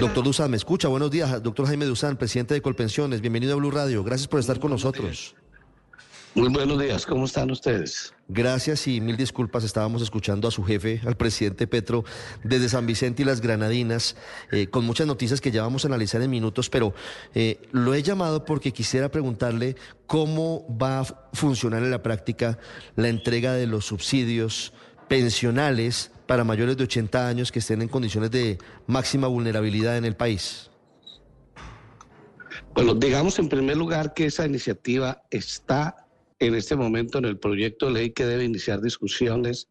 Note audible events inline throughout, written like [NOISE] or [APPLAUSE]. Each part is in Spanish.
Doctor Dusan, ¿me escucha? Buenos días, doctor Jaime Dusan, presidente de Colpensiones. Bienvenido a Blue Radio. Gracias por estar con nosotros. Muy buenos días, ¿cómo están ustedes? Gracias y mil disculpas. Estábamos escuchando a su jefe, al presidente Petro, desde San Vicente y las Granadinas, eh, con muchas noticias que ya vamos a analizar en minutos, pero eh, lo he llamado porque quisiera preguntarle cómo va a funcionar en la práctica la entrega de los subsidios pensionales para mayores de 80 años que estén en condiciones de máxima vulnerabilidad en el país. Bueno, digamos en primer lugar que esa iniciativa está en este momento en el proyecto de ley que debe iniciar discusiones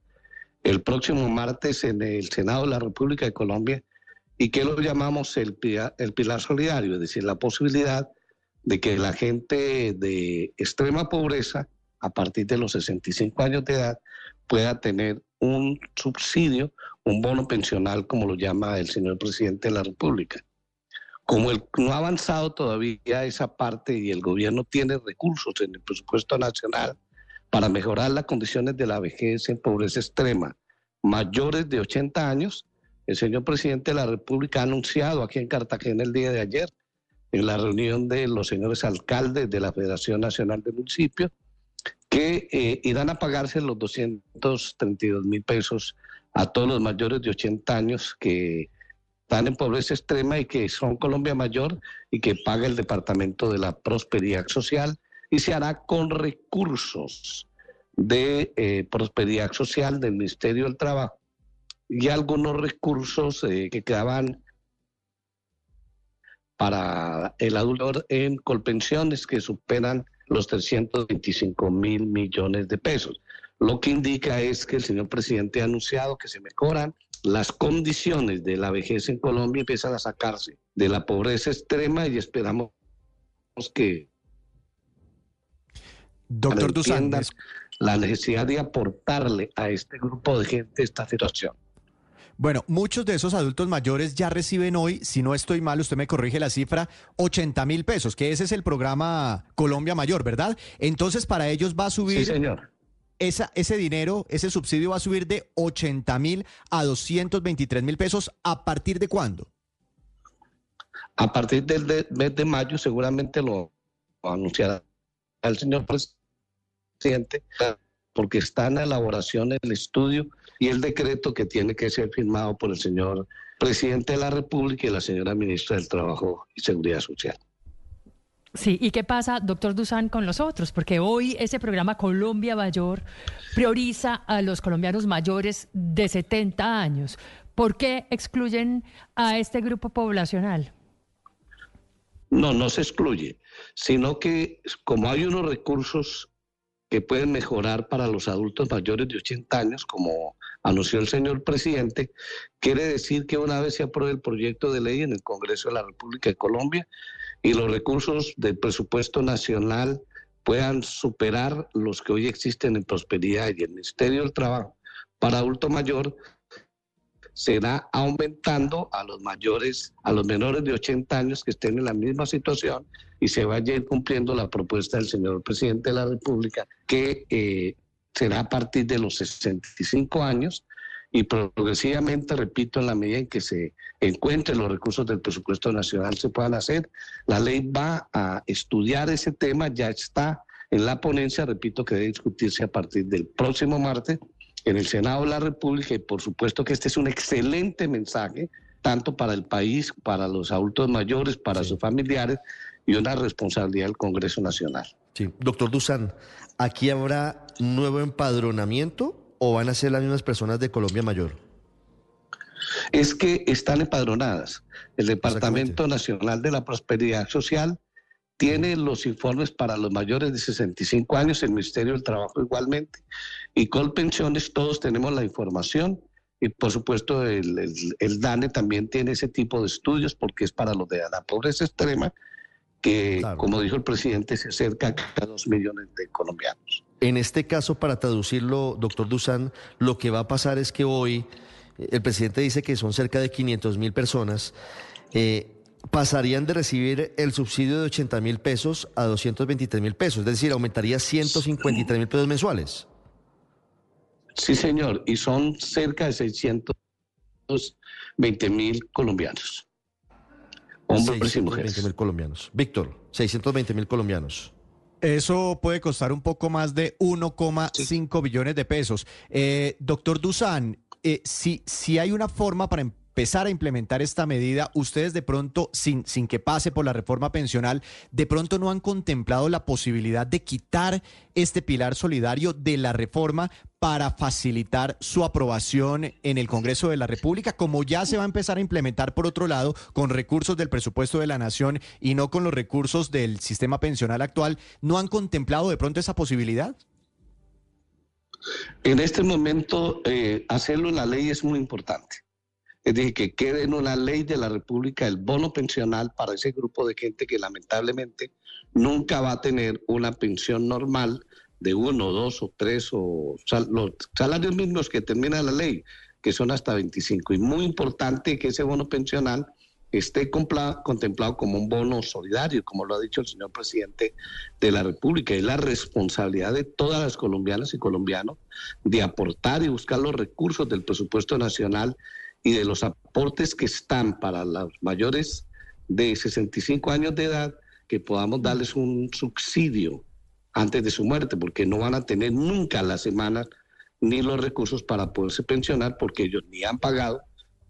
el próximo martes en el Senado de la República de Colombia y que lo llamamos el el pilar solidario, es decir, la posibilidad de que la gente de extrema pobreza a partir de los 65 años de edad pueda tener un subsidio, un bono pensional, como lo llama el señor presidente de la República. Como no ha avanzado todavía esa parte y el gobierno tiene recursos en el presupuesto nacional para mejorar las condiciones de la vejez en pobreza extrema, mayores de 80 años, el señor presidente de la República ha anunciado aquí en Cartagena el día de ayer, en la reunión de los señores alcaldes de la Federación Nacional de Municipios, que eh, irán a pagarse los 232 mil pesos a todos los mayores de 80 años que están en pobreza extrema y que son Colombia Mayor y que paga el Departamento de la Prosperidad Social y se hará con recursos de eh, Prosperidad Social del Ministerio del Trabajo y algunos recursos eh, que quedaban para el adulto en colpensiones que superan los 325 mil millones de pesos. Lo que indica es que el señor presidente ha anunciado que se mejoran las condiciones de la vejez en Colombia empiezan a sacarse de la pobreza extrema y esperamos que Doctor Dusan, la necesidad de aportarle a este grupo de gente esta situación. Bueno, muchos de esos adultos mayores ya reciben hoy, si no estoy mal, usted me corrige la cifra, 80 mil pesos, que ese es el programa Colombia Mayor, ¿verdad? Entonces para ellos va a subir sí, señor esa, ese dinero, ese subsidio va a subir de 80 mil a 223 mil pesos. ¿A partir de cuándo? A partir del mes de mayo seguramente lo anunciará el señor presidente, porque está en la elaboración el estudio y el decreto que tiene que ser firmado por el señor presidente de la República y la señora ministra del Trabajo y Seguridad Social. Sí, ¿y qué pasa, doctor Dusan, con los otros? Porque hoy ese programa Colombia Mayor prioriza a los colombianos mayores de 70 años. ¿Por qué excluyen a este grupo poblacional? No, no se excluye, sino que como hay unos recursos que pueden mejorar para los adultos mayores de 80 años, como anunció el señor presidente, quiere decir que una vez se apruebe el proyecto de ley en el Congreso de la República de Colombia, y los recursos del presupuesto nacional puedan superar los que hoy existen en prosperidad y el Ministerio del Trabajo para adulto mayor será aumentando a los mayores, a los menores de 80 años que estén en la misma situación y se vaya a ir cumpliendo la propuesta del señor presidente de la República que eh, será a partir de los 65 años y progresivamente, repito, en la medida en que se encuentren los recursos del presupuesto nacional se puedan hacer. La ley va a estudiar ese tema, ya está en la ponencia, repito, que debe discutirse a partir del próximo martes en el Senado de la República y por supuesto que este es un excelente mensaje, tanto para el país, para los adultos mayores, para sus familiares y una responsabilidad del Congreso Nacional. Sí, doctor Dusan, ¿aquí habrá nuevo empadronamiento o van a ser las mismas personas de Colombia Mayor? Es que están empadronadas. El Departamento Nacional de la Prosperidad Social tiene los informes para los mayores de 65 años, el Ministerio del Trabajo igualmente, y con pensiones todos tenemos la información y por supuesto el, DANE también tiene ese tipo de estudios porque es para los de la pobreza extrema, que como dijo el presidente se acerca a dos millones de colombianos. En este caso, para traducirlo, doctor Dusan, lo que va a pasar es que hoy el presidente dice que son cerca de 500 mil personas. Eh, pasarían de recibir el subsidio de 80 mil pesos a 223 mil pesos, es decir, aumentaría 153 mil pesos mensuales. Sí, señor, y son cerca de 620 mil colombianos. Hombres y mujeres. mil colombianos. Víctor, 620 mil colombianos. Eso puede costar un poco más de 1,5 billones de pesos. Eh, doctor Dusan, eh, si, si hay una forma para empezar a implementar esta medida, ustedes de pronto, sin, sin que pase por la reforma pensional, de pronto no han contemplado la posibilidad de quitar este pilar solidario de la reforma para facilitar su aprobación en el Congreso de la República, como ya se va a empezar a implementar por otro lado con recursos del presupuesto de la Nación y no con los recursos del sistema pensional actual, ¿no han contemplado de pronto esa posibilidad? En este momento, eh, hacerlo en la ley es muy importante. Es decir, que quede en una ley de la República el bono pensional para ese grupo de gente que lamentablemente nunca va a tener una pensión normal de uno, dos o tres o los salarios mismos que termina la ley, que son hasta 25. Y muy importante que ese bono pensional esté contemplado como un bono solidario, como lo ha dicho el señor presidente de la República. Es la responsabilidad de todas las colombianas y colombianos de aportar y buscar los recursos del presupuesto nacional y de los aportes que están para los mayores de 65 años de edad, que podamos darles un subsidio antes de su muerte, porque no van a tener nunca las semanas ni los recursos para poderse pensionar, porque ellos ni han pagado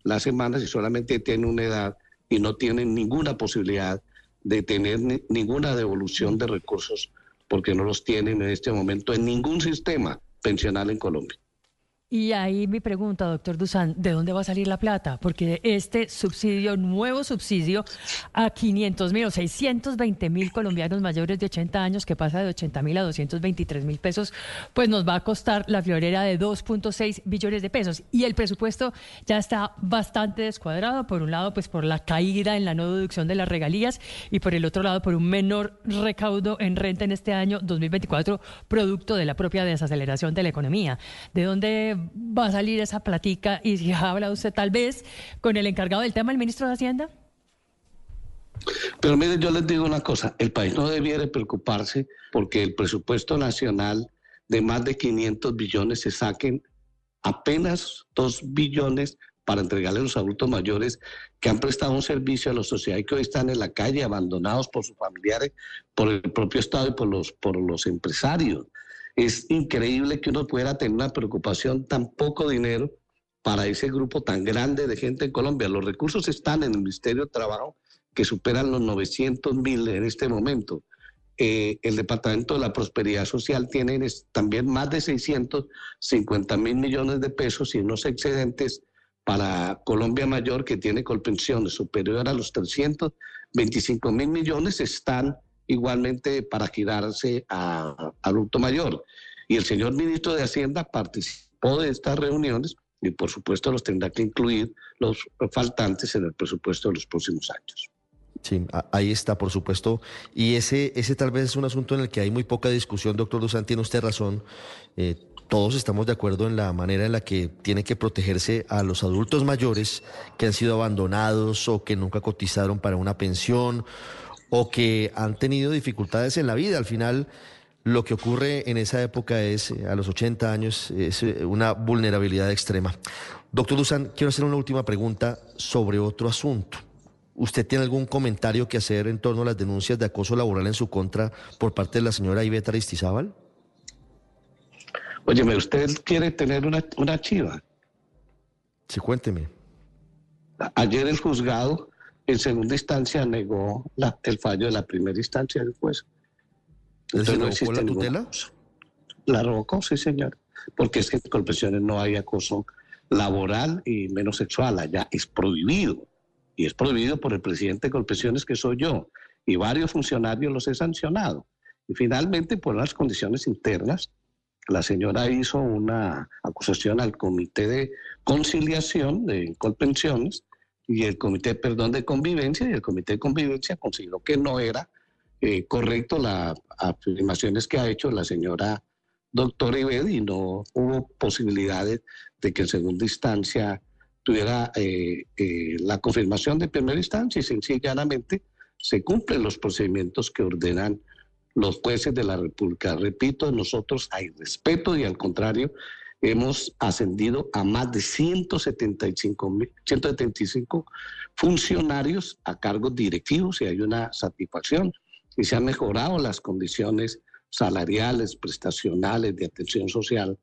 las semanas y solamente tienen una edad y no tienen ninguna posibilidad de tener ninguna devolución de recursos, porque no los tienen en este momento en ningún sistema pensional en Colombia. Y ahí mi pregunta, doctor Dusan, ¿de dónde va a salir la plata? Porque este subsidio, nuevo subsidio a 500 mil o 620 mil colombianos mayores de 80 años, que pasa de 80 mil a 223 mil pesos, pues nos va a costar la florera de 2.6 billones de pesos. Y el presupuesto ya está bastante descuadrado, por un lado, pues por la caída en la no deducción de las regalías y por el otro lado, por un menor recaudo en renta en este año 2024, producto de la propia desaceleración de la economía. ¿De dónde va a salir esa platica y si [LAUGHS] habla usted tal vez con el encargado del tema, el ministro de Hacienda? Pero mire, yo les digo una cosa, el país no debiera preocuparse porque el presupuesto nacional de más de 500 billones se saquen apenas 2 billones para entregarle a los adultos mayores que han prestado un servicio a la sociedad y que hoy están en la calle abandonados por sus familiares, por el propio Estado y por los, por los empresarios. Es increíble que uno pudiera tener una preocupación tan poco dinero para ese grupo tan grande de gente en Colombia. Los recursos están en el Ministerio de Trabajo que superan los 900 mil en este momento. Eh, el Departamento de la Prosperidad Social tiene también más de 650 mil millones de pesos y unos excedentes para Colombia Mayor, que tiene colpensiones superiores a los 325 mil millones, están igualmente para girarse a, adulto mayor. Y el señor ministro de Hacienda participó de estas reuniones y por supuesto los tendrá que incluir los faltantes en el presupuesto de los próximos años. Sí, ahí está, por supuesto. Y ese, ese tal vez es un asunto en el que hay muy poca discusión, doctor Dusan, tiene usted razón. Eh, todos estamos de acuerdo en la manera en la que tiene que protegerse a los adultos mayores que han sido abandonados o que nunca cotizaron para una pensión o que han tenido dificultades en la vida. Al final, lo que ocurre en esa época es, eh, a los 80 años, es eh, una vulnerabilidad extrema. Doctor Dusan, quiero hacer una última pregunta sobre otro asunto. ¿Usted tiene algún comentario que hacer en torno a las denuncias de acoso laboral en su contra por parte de la señora Iveta Aristizábal? Óyeme, ¿usted quiere tener una, una chiva? Sí, cuénteme. Ayer el juzgado en segunda instancia negó el fallo de la primera instancia del juez. Entonces, no existe la tutela? La revocó, sí, señor. Porque es que en Colpensiones no hay acoso laboral y menos sexual. Allá es prohibido. Y es prohibido por el presidente de Colpensiones, que soy yo. Y varios funcionarios los he sancionado. Y finalmente, por las condiciones internas, la señora hizo una acusación al Comité de Conciliación de Colpensiones y el Comité, perdón, de Convivencia, y el Comité de Convivencia consideró que no era eh, correcto las afirmaciones que ha hecho la señora doctora Ibed y no hubo posibilidades de que en segunda instancia tuviera eh, eh, la confirmación de primera instancia y sencillamente se cumplen los procedimientos que ordenan los jueces de la República. Repito, nosotros hay respeto y al contrario, hemos ascendido a más de 175, 175 funcionarios a cargos directivos y hay una satisfacción y se han mejorado las condiciones salariales, prestacionales, de atención social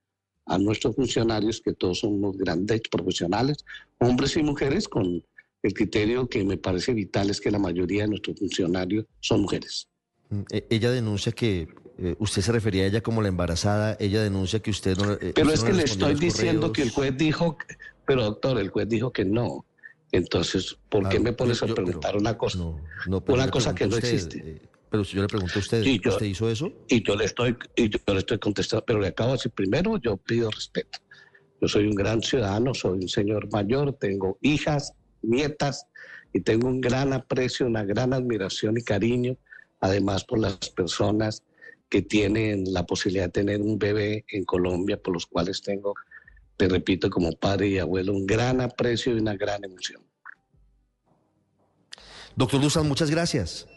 a nuestros funcionarios, que todos son unos grandes profesionales, hombres y mujeres, con el criterio que me parece vital es que la mayoría de nuestros funcionarios son mujeres. Mm, e, ella denuncia que eh, usted se refería a ella como la embarazada, ella denuncia que usted no... Eh, pero es que le estoy diciendo que el juez dijo, pero doctor, el juez dijo que no. Entonces, ¿por qué me pones a preguntar una cosa? una cosa que no existe. Eh, pero si yo le pregunto a usted, ¿usted hizo eso? Y yo le estoy, y yo le estoy contestando, pero le acabo de decir, primero yo pido respeto. Yo soy un gran ciudadano, soy un señor mayor, tengo hijas, nietas, y tengo un gran aprecio, una gran admiración y cariño, además por las personas que tienen la posibilidad de tener un bebé en Colombia, por los cuales tengo, te repito, como padre y abuelo, un gran aprecio y una gran emoción. Doctor Dusan, muchas gracias.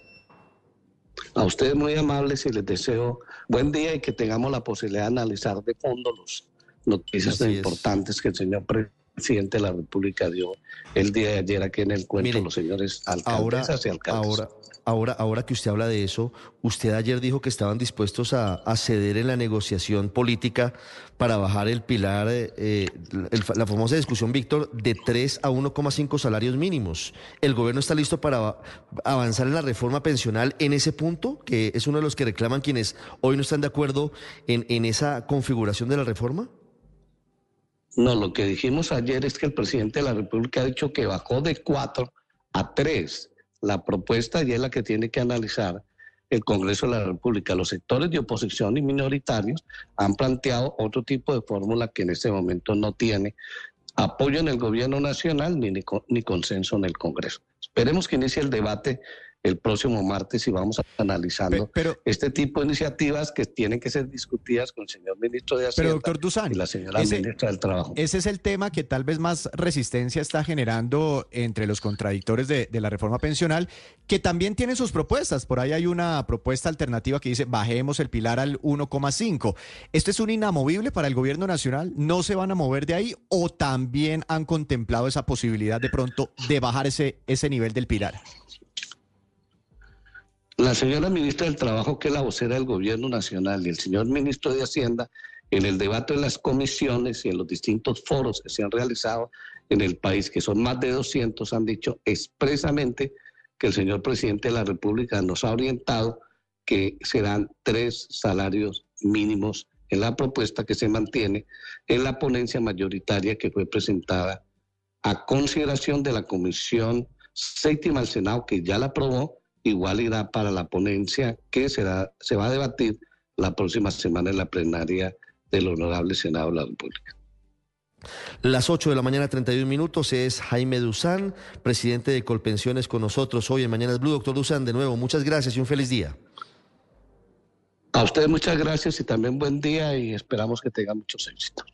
A ustedes muy amables y les deseo buen día y que tengamos la posibilidad de analizar de fondo las noticias importantes que el señor presidente de la República dio el día de ayer aquí en el cuento, los señores alcaldes y alcaldes. Ahora, ahora, ahora que usted habla de eso, usted ayer dijo que estaban dispuestos a, ceder en la negociación política para bajar el pilar, eh, eh, la famosa discusión, Víctor, de 3 a 1,5 salarios mínimos. ¿El gobierno está listo para avanzar en la reforma pensional en ese punto, que es uno de los que reclaman quienes hoy no están de acuerdo en, en esa configuración de la reforma? No, lo que dijimos ayer es que el presidente de la República ha dicho que bajó de cuatro a tres la propuesta y es la que tiene que analizar el Congreso de la República. Los sectores de oposición y minoritarios han planteado otro tipo de fórmula que en este momento no tiene apoyo en el gobierno nacional ni, ni consenso en el Congreso. Esperemos que inicie el debate el próximo martes y vamos analizando este tipo de iniciativas que tienen que ser discutidas con el señor ministro de Hacienda y la señora ministra del Trabajo. Ese es el tema que tal vez más resistencia está generando entre los contradictores de, de la reforma pensional, que también tiene sus propuestas. Por ahí hay una propuesta alternativa que dice bajemos el pilar al 1,5. ¿Esto es un inamovible para el gobierno nacional? ¿No se van a mover de ahí o también han contemplado esa posibilidad de pronto de bajar ese, ese nivel del pilar? La señora ministra del Trabajo, que es la vocera del Gobierno Nacional, y el señor ministro de Hacienda, en el debate de las comisiones y en los distintos foros que se han realizado en el país, que son más de 200, han dicho expresamente que el señor presidente de la República nos ha orientado que serán tres salarios mínimos en la propuesta que se mantiene en la ponencia mayoritaria que fue presentada a consideración de la Comisión Séptima del Senado, que ya la aprobó, igual irá para la ponencia que será, se va a debatir la próxima semana en la plenaria del Honorable Senado de la República. Las 8 de la mañana, 31 minutos, es Jaime Duzán, presidente de Colpensiones con nosotros hoy en Mañanas Blue. Doctor Duzán, de nuevo, muchas gracias y un feliz día. A ustedes muchas gracias y también buen día y esperamos que tengan muchos éxitos.